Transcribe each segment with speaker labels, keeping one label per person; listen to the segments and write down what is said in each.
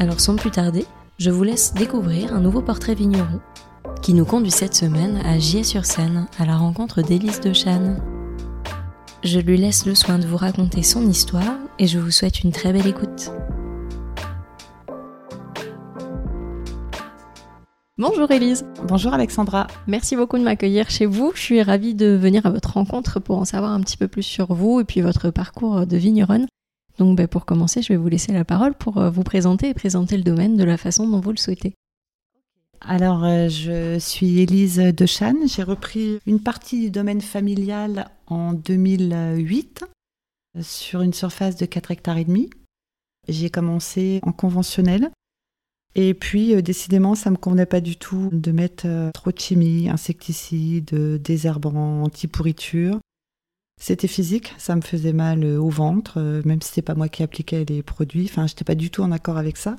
Speaker 1: Alors sans plus tarder, je vous laisse découvrir un nouveau portrait vigneron qui nous conduit cette semaine à Gier-sur-Seine à la rencontre d'Élise de Chane. Je lui laisse le soin de vous raconter son histoire et je vous souhaite une très belle écoute. Bonjour Élise.
Speaker 2: Bonjour Alexandra.
Speaker 1: Merci beaucoup de m'accueillir chez vous. Je suis ravie de venir à votre rencontre pour en savoir un petit peu plus sur vous et puis votre parcours de vigneronne. Donc ben, pour commencer, je vais vous laisser la parole pour euh, vous présenter et présenter le domaine de la façon dont vous le souhaitez.
Speaker 2: Alors, euh, je suis Élise Dechanne. J'ai repris une partie du domaine familial en 2008 sur une surface de 4 hectares et demi. J'ai commencé en conventionnel. Et puis, euh, décidément, ça ne me convenait pas du tout de mettre trop de chimie, insecticides, désherbants, anti-pourriture. C'était physique, ça me faisait mal euh, au ventre, euh, même si c'était pas moi qui appliquais les produits. Enfin, j'étais pas du tout en accord avec ça.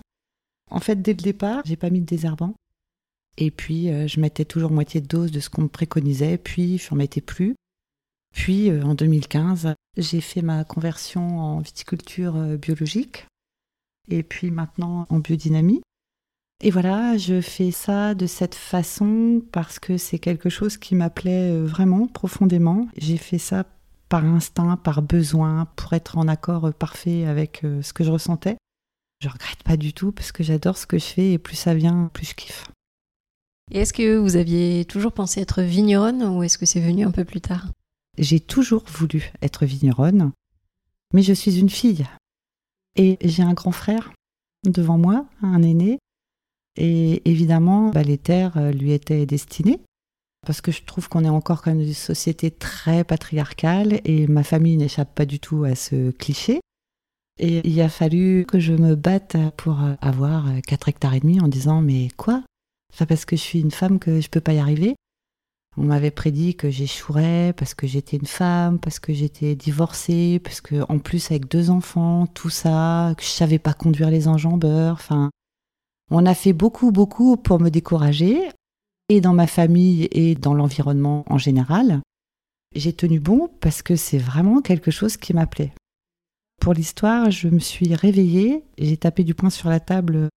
Speaker 2: En fait, dès le départ, j'ai pas mis de désherbant. Et puis, euh, je mettais toujours moitié de dose de ce qu'on me préconisait, puis je n'en mettais plus. Puis, en 2015, j'ai fait ma conversion en viticulture biologique. Et puis maintenant, en biodynamie. Et voilà, je fais ça de cette façon parce que c'est quelque chose qui m'appelait vraiment profondément. J'ai fait ça par instinct, par besoin, pour être en accord parfait avec euh, ce que je ressentais. Je regrette pas du tout parce que j'adore ce que je fais et plus ça vient, plus je kiffe.
Speaker 1: Et est-ce que vous aviez toujours pensé être vigneronne ou est-ce que c'est venu un peu plus tard?
Speaker 2: J'ai toujours voulu être vigneronne, mais je suis une fille. Et j'ai un grand frère devant moi, un aîné, et évidemment, bah, les terres euh, lui étaient destinées parce que je trouve qu'on est encore quand même une société très patriarcale et ma famille n'échappe pas du tout à ce cliché. Et il a fallu que je me batte pour avoir 4 hectares et demi en disant mais quoi? C'est parce que je suis une femme que je peux pas y arriver. On m'avait prédit que j'échouerais parce que j'étais une femme, parce que j'étais divorcée, parce que en plus avec deux enfants, tout ça, que je savais pas conduire les enjambeurs. Enfin, on a fait beaucoup, beaucoup pour me décourager et dans ma famille et dans l'environnement en général. J'ai tenu bon parce que c'est vraiment quelque chose qui m'appelait. Pour l'histoire, je me suis réveillée, j'ai tapé du poing sur la table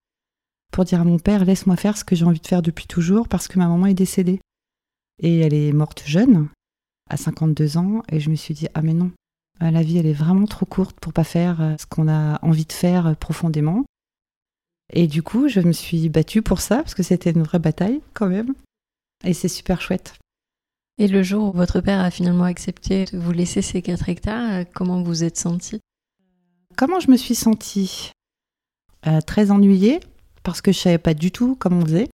Speaker 2: pour dire à mon père laisse-moi faire ce que j'ai envie de faire depuis toujours parce que ma maman est décédée. Et elle est morte jeune, à 52 ans, et je me suis dit ah mais non, la vie elle est vraiment trop courte pour pas faire ce qu'on a envie de faire profondément. Et du coup, je me suis battue pour ça, parce que c'était une vraie bataille quand même. Et c'est super chouette.
Speaker 1: Et le jour où votre père a finalement accepté de vous laisser ces 4 hectares, euh, comment vous êtes sentie?
Speaker 2: Comment je me suis sentie? Euh, Très ennuyée, parce que je savais pas du tout comment on faisait.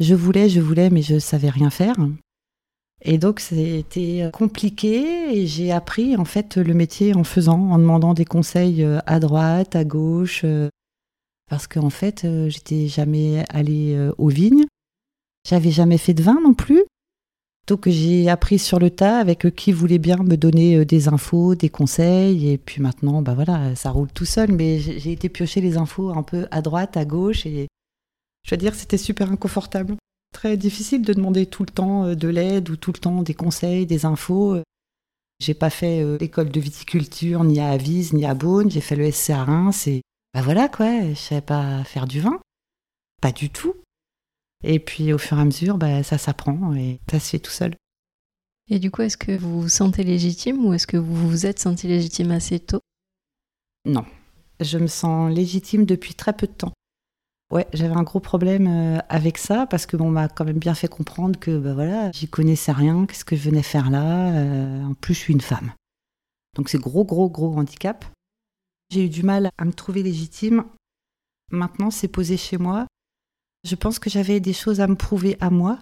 Speaker 2: Je voulais, je voulais, mais je savais rien faire. Et donc c'était compliqué et j'ai appris en fait le métier en faisant, en demandant des conseils euh, à droite, à gauche, parce qu'en fait, euh, j'étais jamais allée euh, aux vignes. J'avais jamais fait de vin non plus. Donc j'ai appris sur le tas avec qui voulait bien me donner euh, des infos, des conseils. Et puis maintenant, bah voilà, ça roule tout seul. Mais j'ai été piocher les infos un peu à droite, à gauche. Et je veux dire, c'était super inconfortable. Très difficile de demander tout le temps de l'aide ou tout le temps des conseils, des infos. J'ai pas fait l'école de viticulture ni à Avise ni à Beaune. J'ai fait le SC à Reims. Et bah voilà quoi, je savais pas faire du vin, pas du tout. Et puis au fur et à mesure, bah, ça s'apprend et ça se fait tout seul.
Speaker 1: Et du coup, est-ce que vous vous sentez légitime ou est-ce que vous vous êtes senti légitime assez tôt?
Speaker 2: Non, je me sens légitime depuis très peu de temps. Ouais, j'avais un gros problème euh, avec ça parce que bon, m'a quand même bien fait comprendre que bah voilà, j'y connaissais rien, qu'est-ce que je venais faire là. Euh, en plus, je suis une femme. Donc c'est gros, gros, gros handicap. J'ai eu du mal à me trouver légitime. Maintenant, c'est posé chez moi. Je pense que j'avais des choses à me prouver à moi.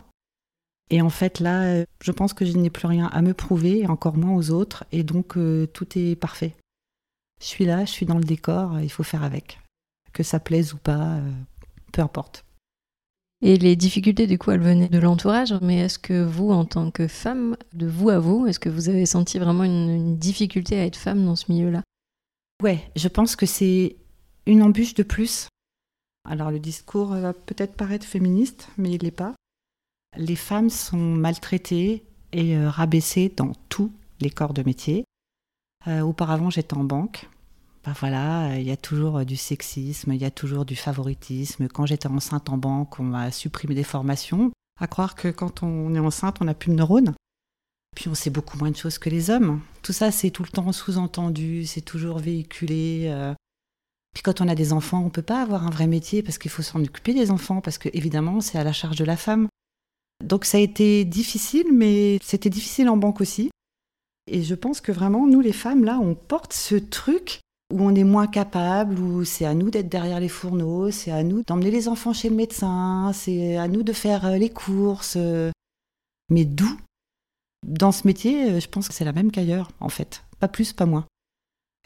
Speaker 2: Et en fait, là, euh, je pense que je n'ai plus rien à me prouver, encore moins aux autres. Et donc, euh, tout est parfait. Je suis là, je suis dans le décor, il faut faire avec. Que ça plaise ou pas, euh, peu importe.
Speaker 1: Et les difficultés, du coup, elles venaient de l'entourage, mais est-ce que vous, en tant que femme, de vous à vous, est-ce que vous avez senti vraiment une, difficulté à être femme dans ce milieu-là?
Speaker 2: Ouais, je pense que c'est une embûche de plus. Alors le discours va peut-être paraître féministe, mais il l'est pas. Les femmes sont maltraitées et euh, rabaissées dans tous les corps de métier. Euh, auparavant, j'étais en banque. Ben voilà, il y a toujours euh, du sexisme, il y a toujours du favoritisme. Quand j'étais enceinte en banque, on m'a supprimé des formations. À croire que quand on est enceinte, on n'a plus de neurones. Puis on sait beaucoup moins de choses que les hommes. Tout ça, c'est tout le temps sous-entendu, c'est toujours véhiculé. Euh. Puis quand on a des enfants, on ne peut pas avoir un vrai métier parce qu'il faut s'en occuper des enfants, parce que évidemment, c'est à la charge de la femme. Donc ça a été difficile, mais c'était difficile en banque aussi. Et je pense que vraiment, nous les femmes, là, on porte ce truc où on est moins capable, où c'est à nous d'être derrière les fourneaux, c'est à nous d'emmener les enfants chez le médecin, c'est à nous de faire euh, les courses. Euh. Mais d'où Dans ce métier, euh, je pense que c'est la même qu'ailleurs, en fait. Pas plus, pas moins.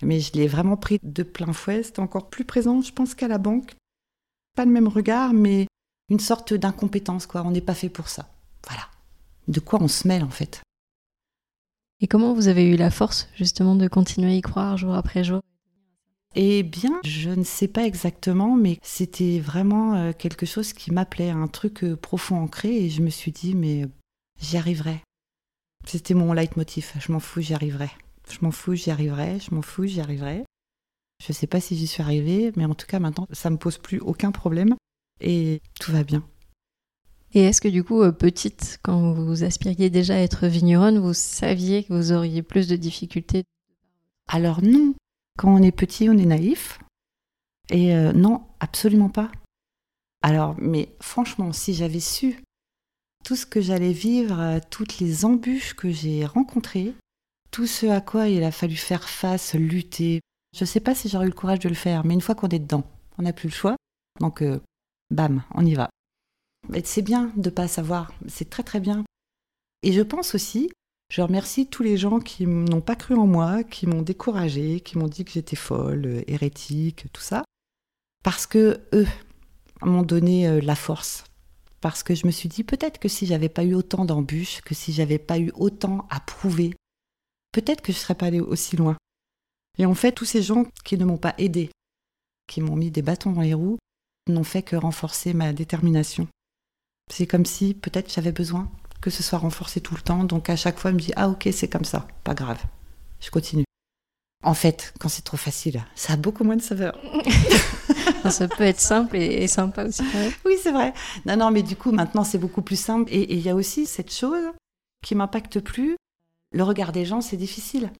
Speaker 2: Mais je l'ai vraiment pris de plein fouet, c'était encore plus présent, je pense, qu'à la banque. Pas le même regard, mais une sorte d'incompétence, quoi. On n'est pas fait pour ça. Voilà. De quoi on se mêle, en fait.
Speaker 1: Et comment vous avez eu la force, justement, de continuer à y croire jour après jour?
Speaker 2: Eh bien, je ne sais pas exactement, mais c'était vraiment euh, quelque chose qui m'appelait, un truc euh, profond ancré, et je me suis dit, mais j'y arriverai. C'était mon leitmotiv, je m'en fous, j'y arriverai. Je m'en fous, j'y arriverai, je m'en fous, j'y arriverai. Je ne sais pas si j'y suis arrivée, mais en tout cas maintenant, ça me pose plus aucun problème, et tout va bien.
Speaker 1: Et est-ce que du coup, euh, petite, quand vous aspiriez déjà à être vigneronne, vous saviez que vous auriez plus de difficultés?
Speaker 2: Alors non, quand on est petit, on est naïf. Et euh, non, absolument pas. Alors, mais franchement, si j'avais su tout ce que j'allais vivre, euh, toutes les embûches que j'ai rencontrées, tout ce à quoi il a fallu faire face, lutter, je ne sais pas si j'aurais eu le courage de le faire, mais une fois qu'on est dedans, on n'a plus le choix. Donc, euh, bam, on y va. C'est bien de ne pas savoir, c'est très très bien. Et je pense aussi je remercie tous les gens qui n'ont pas cru en moi, qui m'ont découragée, qui m'ont dit que j'étais folle, euh, hérétique, tout ça. Parce que eux m'ont donné la force. Parce que je me suis dit peut-être que si j'avais pas eu autant d'embûches, que si j'avais pas eu autant à prouver, peut-être que je serais pas allée aussi loin. Et en fait, tous ces gens qui ne m'ont pas aidé, qui m'ont mis des bâtons dans les roues, n'ont fait que renforcer ma détermination. C'est comme si peut-être j'avais besoin que ce soit renforcé tout le temps. Donc à chaque fois, je me dit ah ok, c'est comme ça, pas grave, je continue. En fait, quand c'est trop facile, ça a beaucoup moins de saveur.
Speaker 1: ça peut être simple et, sympa aussi.
Speaker 2: Oui, c'est vrai. Non, non, mais du coup, maintenant, c'est beaucoup plus simple. Et il y a aussi cette chose qui m'impacte plus. Le regard des gens, c'est difficile.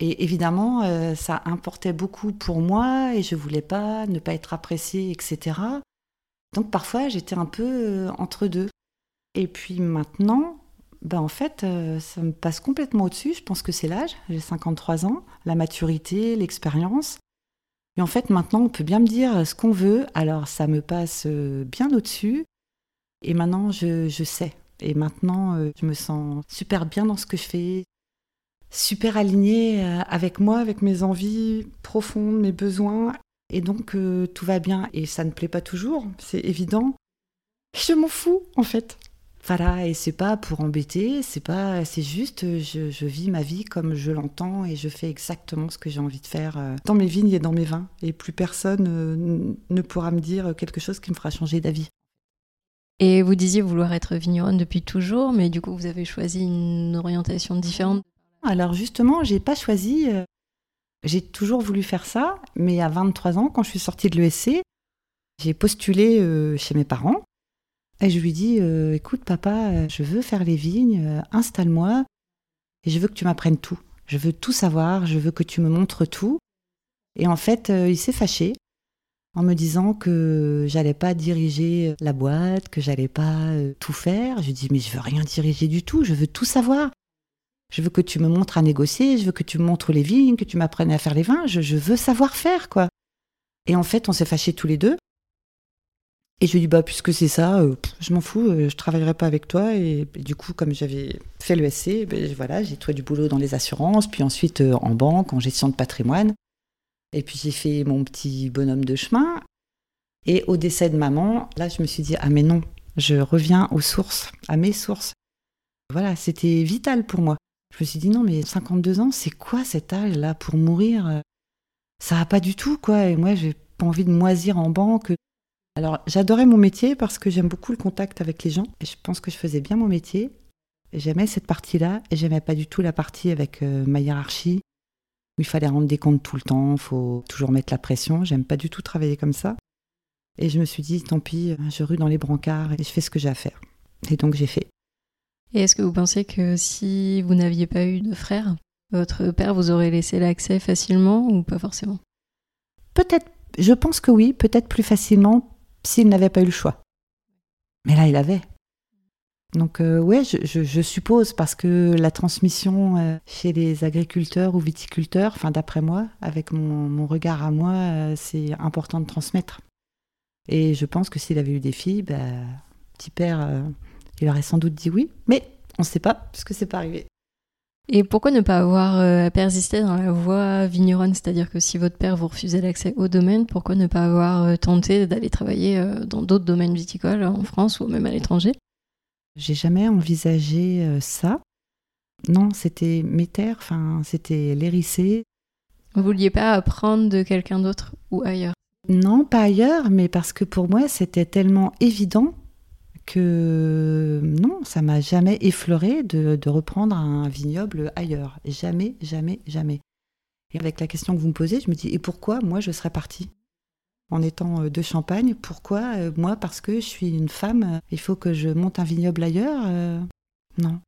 Speaker 2: Et évidemment, euh, ça importait beaucoup pour moi et je voulais pas ne pas être appréciée, etc. Donc parfois, j'étais un peu euh, entre deux. Et puis maintenant, ben en fait, euh, ça me passe complètement au-dessus. Je pense que c'est l'âge. J'ai 53 ans, la maturité, l'expérience. Et en fait, maintenant, on peut bien me dire ce qu'on veut. Alors, ça me passe euh, bien au-dessus. Et maintenant, je, je, sais. Et maintenant, euh, je me sens super bien dans ce que je fais, super alignée avec moi, avec mes envies profondes, mes besoins. Et donc, tout va bien. Et ça ne plaît pas toujours, c'est évident. Je m'en fous, en fait. Voilà, et c'est pas pour embêter, c'est pas, c'est juste, je, vis ma vie comme je l'entends et je fais exactement ce que j'ai envie de faire euh, dans mes vignes et dans mes vins. Et plus personne euh, ne pourra me dire quelque chose qui me fera changer d'avis.
Speaker 1: Et vous disiez vouloir être vigneronne depuis toujours, mais du coup vous avez choisi une orientation différente.
Speaker 2: Alors justement, j'ai pas choisi. Euh, j'ai toujours voulu faire ça, mais à 23 ans, quand je suis sortie de l'ESC, j'ai postulé chez mes parents et je lui dis euh, Écoute, papa, euh, je veux faire les vignes, euh, installe-moi, et je veux que tu m'apprennes tout. Je veux tout savoir, je veux que tu me montres tout. Et en fait, il s'est fâché en me disant que j'allais pas diriger la boîte, que j'allais pas tout faire. Je lui dis Mais je veux rien diriger du tout, je veux tout savoir. Je veux que tu me montres à négocier, je veux que tu me montres les vignes, que tu m'apprennes à faire les vins, je, je veux savoir faire, quoi. Et en fait, on s'est fâchés tous les deux. Et je lui dis, bah, puisque c'est ça, euh, je m'en fous, euh, je travaillerai pas avec toi. Et, du coup, comme j'avais fait le SC, ben, voilà, j'ai trouvé du boulot dans les assurances, puis ensuite euh, en banque, en gestion de patrimoine. Et puis j'ai fait mon petit bonhomme de chemin. Et au décès de maman, là, je me suis dit, ah mais non, je reviens aux sources, à mes sources. Voilà, c'était vital pour moi. Je me suis dit, non, mais 52 ans, c'est quoi cet âge-là pour mourir? Ça va pas du tout, quoi. Et moi, j'ai pas envie de moisir en banque. Alors, j'adorais mon métier parce que j'aime beaucoup le contact avec les gens. Et je pense que je faisais bien mon métier. J'aimais cette partie-là et j'aimais pas du tout la partie avec euh, ma hiérarchie où il fallait rendre des comptes tout le temps, il faut toujours mettre la pression. J'aime pas du tout travailler comme ça. Et je me suis dit, tant pis, je rue dans les brancards et je fais ce que j'ai à faire. Et donc j'ai fait.
Speaker 1: Et est-ce que vous pensez que si vous n'aviez pas eu de frère, votre père vous aurait laissé l'accès facilement ou pas forcément?
Speaker 2: Peut-être, je pense que oui, peut-être plus facilement s'il n'avait pas eu le choix. Mais là, il avait. Donc euh, ouais, je, suppose parce que la transmission euh, chez les agriculteurs ou viticulteurs, enfin d'après moi, avec mon, regard à moi, euh, c'est important de transmettre. Et je pense que s'il avait eu des filles, bah, petit père, il aurait sans doute dit oui, mais on ne sait pas puisque c'est pas arrivé.
Speaker 1: Et pourquoi ne pas avoir persisté dans la voie vigneronne? C'est-à-dire que si votre père vous refusait l'accès au domaine, pourquoi ne pas avoir tenté d'aller travailler dans d'autres domaines viticoles en France ou même à l'étranger?
Speaker 2: J'ai jamais envisagé euh, ça. Non, c'était mes terres, enfin, c'était l'hérissé.
Speaker 1: Vous vouliez pas apprendre de quelqu'un d'autre ou ailleurs?
Speaker 2: Non, pas ailleurs, mais parce que pour moi, c'était tellement évident que non, ça m'a jamais effleuré de, de, reprendre un vignoble ailleurs. Jamais, jamais, jamais. Et avec la question que vous me posez, je me dis, et pourquoi moi je serais partie? En étant euh, de Champagne. Pourquoi euh, Moi, parce que je suis une femme, euh, il faut que je monte un vignoble ailleurs Non.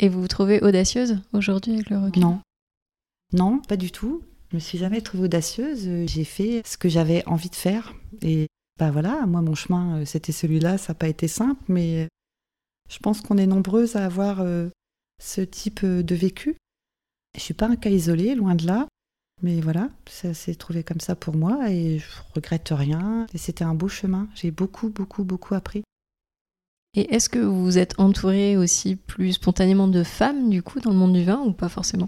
Speaker 1: Et vous vous trouvez audacieuse aujourd'hui avec le recul?
Speaker 2: Non. Non, pas du tout. Je me suis jamais trouvée audacieuse. J'ai fait ce que j'avais envie de faire. Et bah voilà, moi, mon chemin, c'était celui-là. Ça n'a pas été simple, mais je pense qu'on est nombreuses à avoir ce type de vécu. Je suis pas un cas isolé, loin de là. Mais voilà, ça s'est trouvé comme ça pour moi et je regrette rien. Et c'était un beau chemin. J'ai beaucoup, beaucoup, beaucoup appris.
Speaker 1: Et est-ce que vous vous êtes entouré aussi plus spontanément de femmes, du coup, dans le monde du vin ou pas forcément?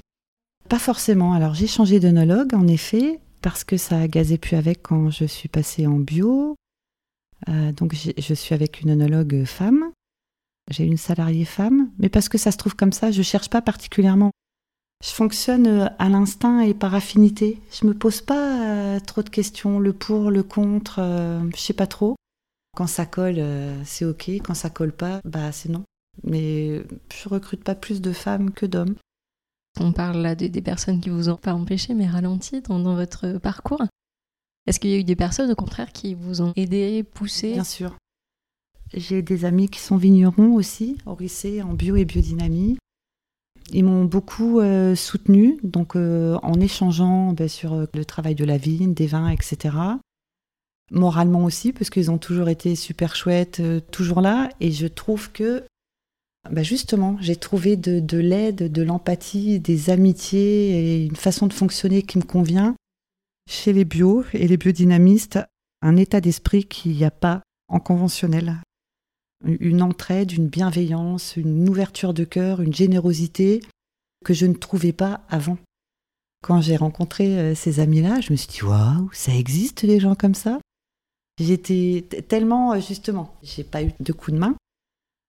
Speaker 2: Pas forcément. Alors j'ai changé d'œnologue, en effet, parce que ça a gazé plus avec quand je suis passée en bio. Euh, donc je suis avec une œnologue femme. J'ai une salariée femme, mais parce que ça se trouve comme ça, je cherche pas particulièrement je fonctionne euh, à l'instinct et par affinité. Je me pose pas euh, trop de questions, le pour, le contre, euh, je sais pas trop. Quand ça colle, c'est ok. Quand ça colle pas, bah c'est non. Mais je recrute pas plus de femmes que d'hommes.
Speaker 1: On parle là des, personnes qui vous ont pas empêché, mais ralenti dans votre parcours. Est-ce qu'il y a eu des personnes, au contraire, qui vous ont aidé, poussé?
Speaker 2: Bien sûr. J'ai des amis qui sont vignerons aussi, au lycée, en bio et biodynamie. Ils m'ont beaucoup euh, soutenu, donc euh, en échangeant ben, sur euh, le travail de la vigne, des vins, etc. Moralement aussi, parce qu'ils ont toujours été super chouettes, toujours là. Et je trouve que, ben, justement, j'ai trouvé de l'aide, de l'empathie, des amitiés et une façon de fonctionner qui me convient chez les bio et les biodynamistes. Un état d'esprit qu'il n'y a pas en conventionnel une entraide, une bienveillance, une ouverture de cœur, une générosité que je ne trouvais pas avant. Quand j'ai rencontré euh, ces amis-là, je me suis dit waouh, ça existe des gens comme ça. J'étais tellement euh, justement, j'ai pas eu de coup de main.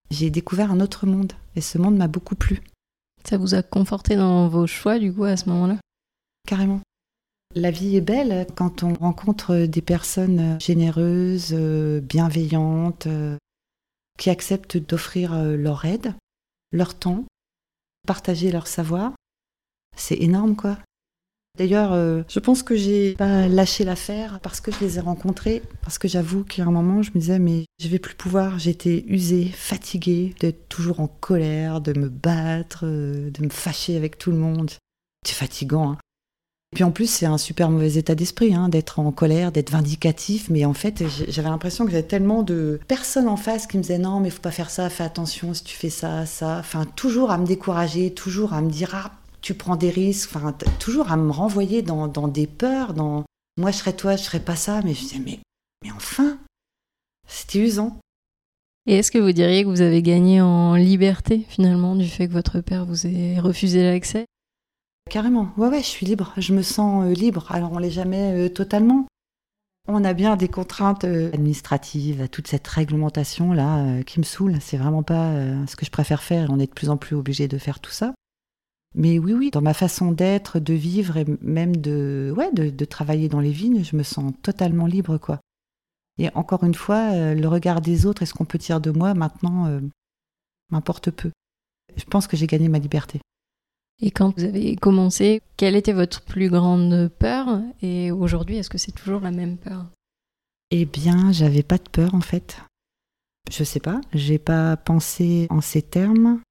Speaker 2: J'ai découvert un autre monde et ce monde m'a beaucoup plu.
Speaker 1: Ça vous a conforté dans vos choix du coup à ce moment-là?
Speaker 2: Carrément. La vie est belle quand on rencontre des personnes généreuses, bienveillantes, qui acceptent d'offrir leur aide, leur temps, partager leur savoir. C'est énorme, quoi. D'ailleurs, euh, je pense que j'ai pas lâché l'affaire parce que je les ai rencontrés, parce que j'avoue qu'à un moment, je me disais, mais je vais plus pouvoir, j'étais usée, fatiguée d'être toujours en colère, de me battre, euh, de me fâcher avec tout le monde. C'est fatigant, hein. Puis en plus, c'est un super mauvais état d'esprit, hein, d'être en colère, d'être vindicatif. Mais en fait, j'avais l'impression que j'avais tellement de personnes en face qui me disaient non, mais faut pas faire ça, fais attention si tu fais ça, ça. Enfin, toujours à me décourager, toujours à me dire ah, tu prends des risques. Enfin, toujours à me renvoyer dans, des peurs, dans moi je serais toi, je serais pas ça. Mais je disais mais, mais enfin, c'était usant.
Speaker 1: Et est-ce que vous diriez que vous avez gagné en liberté finalement du fait que votre père vous ait refusé l'accès?
Speaker 2: Carrément, ouais, ouais, je suis libre, je me sens euh, libre. Alors on l'est jamais euh, totalement, On a bien des contraintes euh, administratives, toute cette réglementation là qui me saoule. C'est vraiment pas ce que je préfère faire. On est de plus en plus obligé de faire tout ça. Mais oui, oui, dans ma façon d'être, de vivre et même de, ouais, de, travailler dans les vignes, je me sens totalement libre, quoi. Et encore une fois, le regard des autres et ce qu'on peut dire de moi maintenant m'importe peu. Je pense que j'ai gagné ma liberté.
Speaker 1: Et quand vous avez commencé, quelle était votre plus grande peur Et aujourd'hui, est-ce que c'est toujours la même peur?
Speaker 2: Eh bien, j'avais pas de peur en fait. Je sais pas, j'ai pas pensé en ces termes.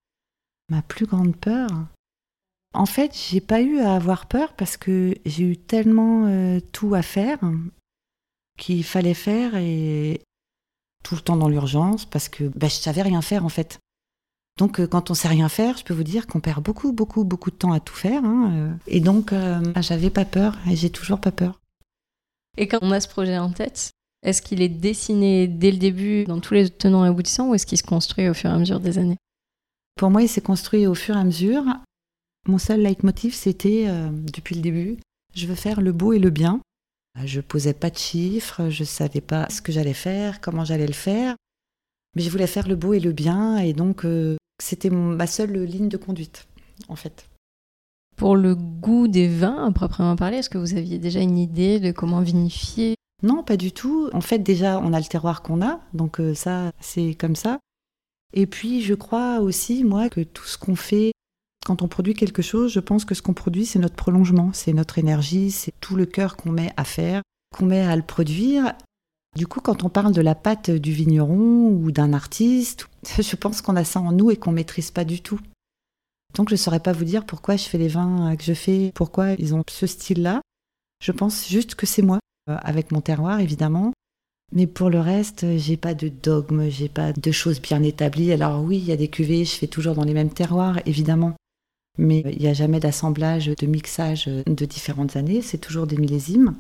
Speaker 2: Ma plus grande peur? En fait, j'ai pas eu à avoir peur parce que j'ai eu tellement euh, tout à faire qu'il fallait faire et tout le temps dans l'urgence parce que bah, je savais rien faire en fait. Donc, euh, quand on sait rien faire, je peux vous dire qu'on perd beaucoup, beaucoup, beaucoup de temps à tout faire. Hein, euh. Et donc, euh, ah, j'avais pas peur et j'ai toujours pas peur.
Speaker 1: Et quand on a ce projet en tête, est-ce qu'il est dessiné dès le début dans tous les tenants et aboutissants ou est-ce qu'il se construit au fur et à mesure des années?
Speaker 2: Pour moi, il s'est construit au fur et à mesure. Mon seul leitmotiv, c'était, depuis le début, je veux faire le beau et le bien. Je posais pas de chiffres, je savais pas ce que j'allais faire, comment j'allais le faire, mais je voulais faire le beau et le bien, et donc c'était ma seule ligne de conduite, en fait.
Speaker 1: Pour le goût des vins, à proprement parler, est-ce que vous aviez déjà une idée de comment vinifier?
Speaker 2: Non, pas du tout. En fait, déjà, on a le terroir qu'on a, donc euh, ça, c'est comme ça. Et puis, je crois aussi, moi, que tout ce qu'on fait, quand on produit quelque chose, je pense que ce qu'on produit, c'est notre prolongement, c'est notre énergie, c'est tout le cœur qu'on met à faire, qu'on met à le produire. Du coup, quand on parle de la pâte du vigneron ou d'un artiste, je pense qu'on a ça en nous et qu'on maîtrise pas du tout. Donc je ne saurais pas vous dire pourquoi je fais les vins que je fais, pourquoi ils ont ce style-là. Je pense juste que c'est moi, euh, avec mon terroir évidemment. Mais pour le reste, j'ai pas de dogme, j'ai pas de choses bien établies. Alors oui, il y a des cuvées, je fais toujours dans les mêmes terroirs, évidemment. Mais il n'y a jamais d'assemblage, de mixage de différentes années, c'est toujours des millésimes.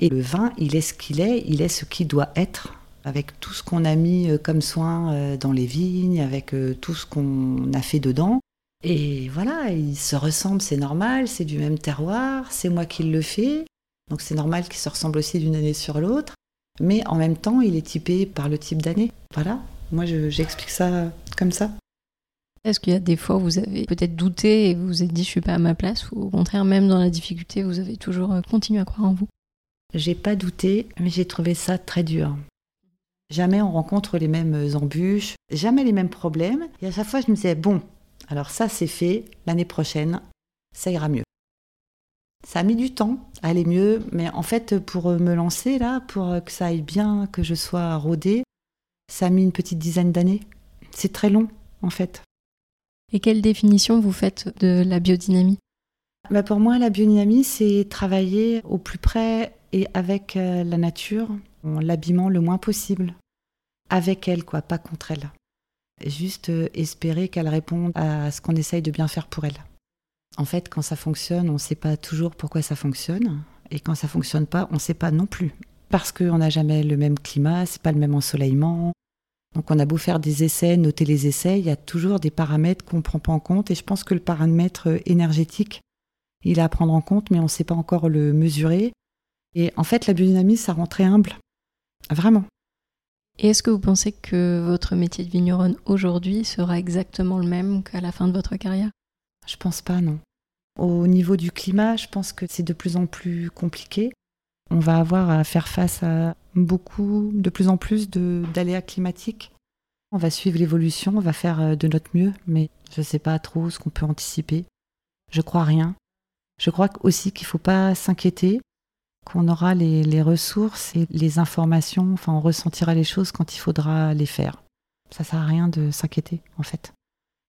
Speaker 2: Et le vin, il est ce qu'il est, il est ce qu'il doit être, avec tout ce qu'on a mis euh, comme soin euh, dans les vignes, avec euh, tout ce qu'on a fait dedans. Et voilà, il se ressemble, c'est normal, c'est du même terroir, c'est moi qui le fais, donc c'est normal qu'il se ressemble aussi d'une année sur l'autre, mais en même temps, il est typé par le type d'année. Voilà, moi j'explique ça comme ça.
Speaker 1: Est-ce qu'il y a des fois où vous avez peut-être douté et vous vous êtes dit je suis pas à ma place, ou au contraire, même dans la difficulté, vous avez toujours continué à croire en vous?
Speaker 2: J'ai pas douté, mais j'ai trouvé ça très dur. Jamais on rencontre les mêmes embûches, jamais les mêmes problèmes. Et à chaque fois, je me disais, bon, alors ça c'est fait, l'année prochaine, ça ira mieux. Ça a mis du temps à aller mieux, mais en fait, pour me lancer là, pour que ça aille bien, que je sois rodée, ça a mis une petite dizaine d'années. C'est très long, en fait.
Speaker 1: Et quelle définition vous faites de la biodynamie?
Speaker 2: Bah Pour moi, la biodynamie, c'est travailler au plus près et avec euh, la nature, en l'habillement le moins possible. Avec elle, quoi, pas contre elle. Juste euh, espérer qu'elle réponde à ce qu'on essaye de bien faire pour elle. En fait, quand ça fonctionne, on ne sait pas toujours pourquoi ça fonctionne. Et quand ça fonctionne pas, on ne sait pas non plus. Parce qu'on n'a jamais le même climat, c'est pas le même ensoleillement. Donc on a beau faire des essais, noter les essais, il y a toujours des paramètres qu'on ne prend pas en compte. Et je pense que le paramètre énergétique, il est à prendre en compte, mais on ne sait pas encore le mesurer. Et en fait, la biodynamie, ça rend très humble. Vraiment.
Speaker 1: Et est-ce que vous pensez que votre métier de vigneronne aujourd'hui sera exactement le même qu'à la fin de votre carrière?
Speaker 2: Je pense pas, non. Au niveau du climat, je pense que c'est de plus en plus compliqué. On va avoir à faire face à beaucoup, de plus en plus d'aléas climatiques. On va suivre l'évolution, on va faire euh, de notre mieux, mais je ne sais pas trop ce qu'on peut anticiper. Je crois rien. Je crois aussi qu'il ne faut pas s'inquiéter qu'on aura les, ressources et les informations, enfin on ressentira les choses quand il faudra les faire. Ça sert à rien de s'inquiéter en fait.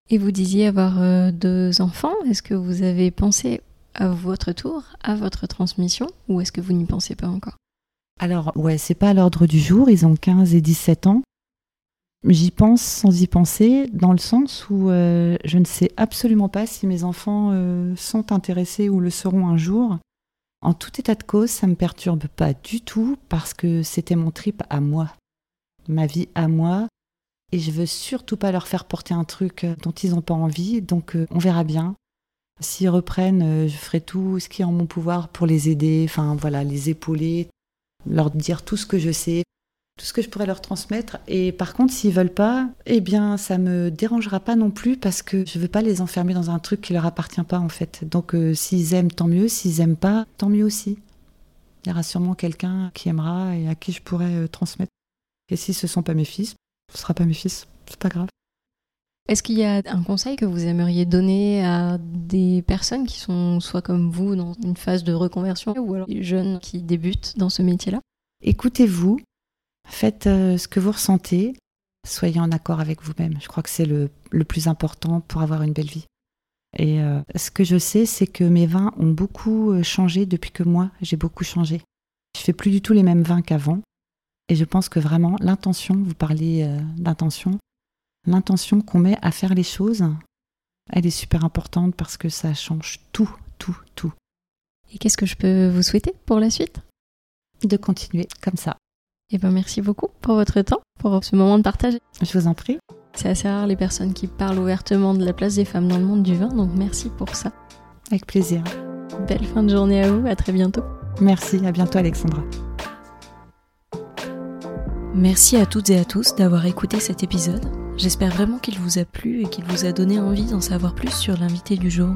Speaker 1: Et vous disiez avoir euh, deux enfants, est-ce que vous avez pensé à votre tour à votre transmission ou est-ce que vous n'y pensez pas encore?
Speaker 2: Alors ouais, c'est pas à l'ordre du jour, ils ont 15 et 17 ans. J'y pense sans y penser, dans le sens où euh, je ne sais absolument pas si mes enfants euh, sont intéressés ou le seront un jour. En tout état de cause, ça me perturbe pas du tout parce que c'était mon trip à moi, ma vie à moi, et je veux surtout pas leur faire porter un truc dont ils n'ont pas envie, donc euh, on verra bien. S'ils reprennent, euh, je ferai tout ce qui est en mon pouvoir pour les aider, enfin voilà, les épauler. leur dire tout ce que je sais, tout ce que je pourrais leur transmettre. Et par contre, s'ils veulent pas, eh bien, ça me dérangera pas non plus parce que je veux pas les enfermer dans un truc qui leur appartient pas en fait. Donc, euh, s'ils aiment, tant mieux. S'ils aiment pas, tant mieux aussi. Il y aura sûrement quelqu'un qui aimera et à qui je pourrais euh, transmettre. Et si ce sont pas mes fils, ce sera pas mes fils. C'est pas grave.
Speaker 1: Est-ce qu'il y a un conseil que vous aimeriez donner à des personnes qui sont soit comme vous dans une phase de reconversion ou alors des jeunes qui débutent dans ce métier-là?
Speaker 2: Écoutez-vous, faites euh, ce que vous ressentez, soyez en accord avec vous-même. Je crois que c'est le, plus important pour avoir une belle vie. Et euh, ce que je sais, c'est que mes vins ont beaucoup euh, changé depuis que moi, j'ai beaucoup changé. Je fais plus du tout les mêmes vins qu'avant. Et je pense que vraiment, l'intention, vous parlez d'intention, l'intention qu'on met à faire les choses, elle est super importante parce que ça change tout, tout, tout.
Speaker 1: Et qu'est-ce que je peux vous souhaiter pour la suite?
Speaker 2: De continuer comme ça.
Speaker 1: Et eh ben merci beaucoup pour votre temps, pour ce moment de partage.
Speaker 2: Je vous en prie.
Speaker 1: C'est assez rare les personnes qui parlent ouvertement de la place des femmes dans le monde du vin, donc merci pour ça.
Speaker 2: Avec plaisir.
Speaker 1: Belle fin de journée à vous, à très bientôt.
Speaker 2: Merci, à bientôt Alexandra.
Speaker 1: Merci à toutes et à tous d'avoir écouté cet épisode. J'espère vraiment qu'il vous a plu et qu'il vous a donné envie d'en savoir plus sur l'invité du jour.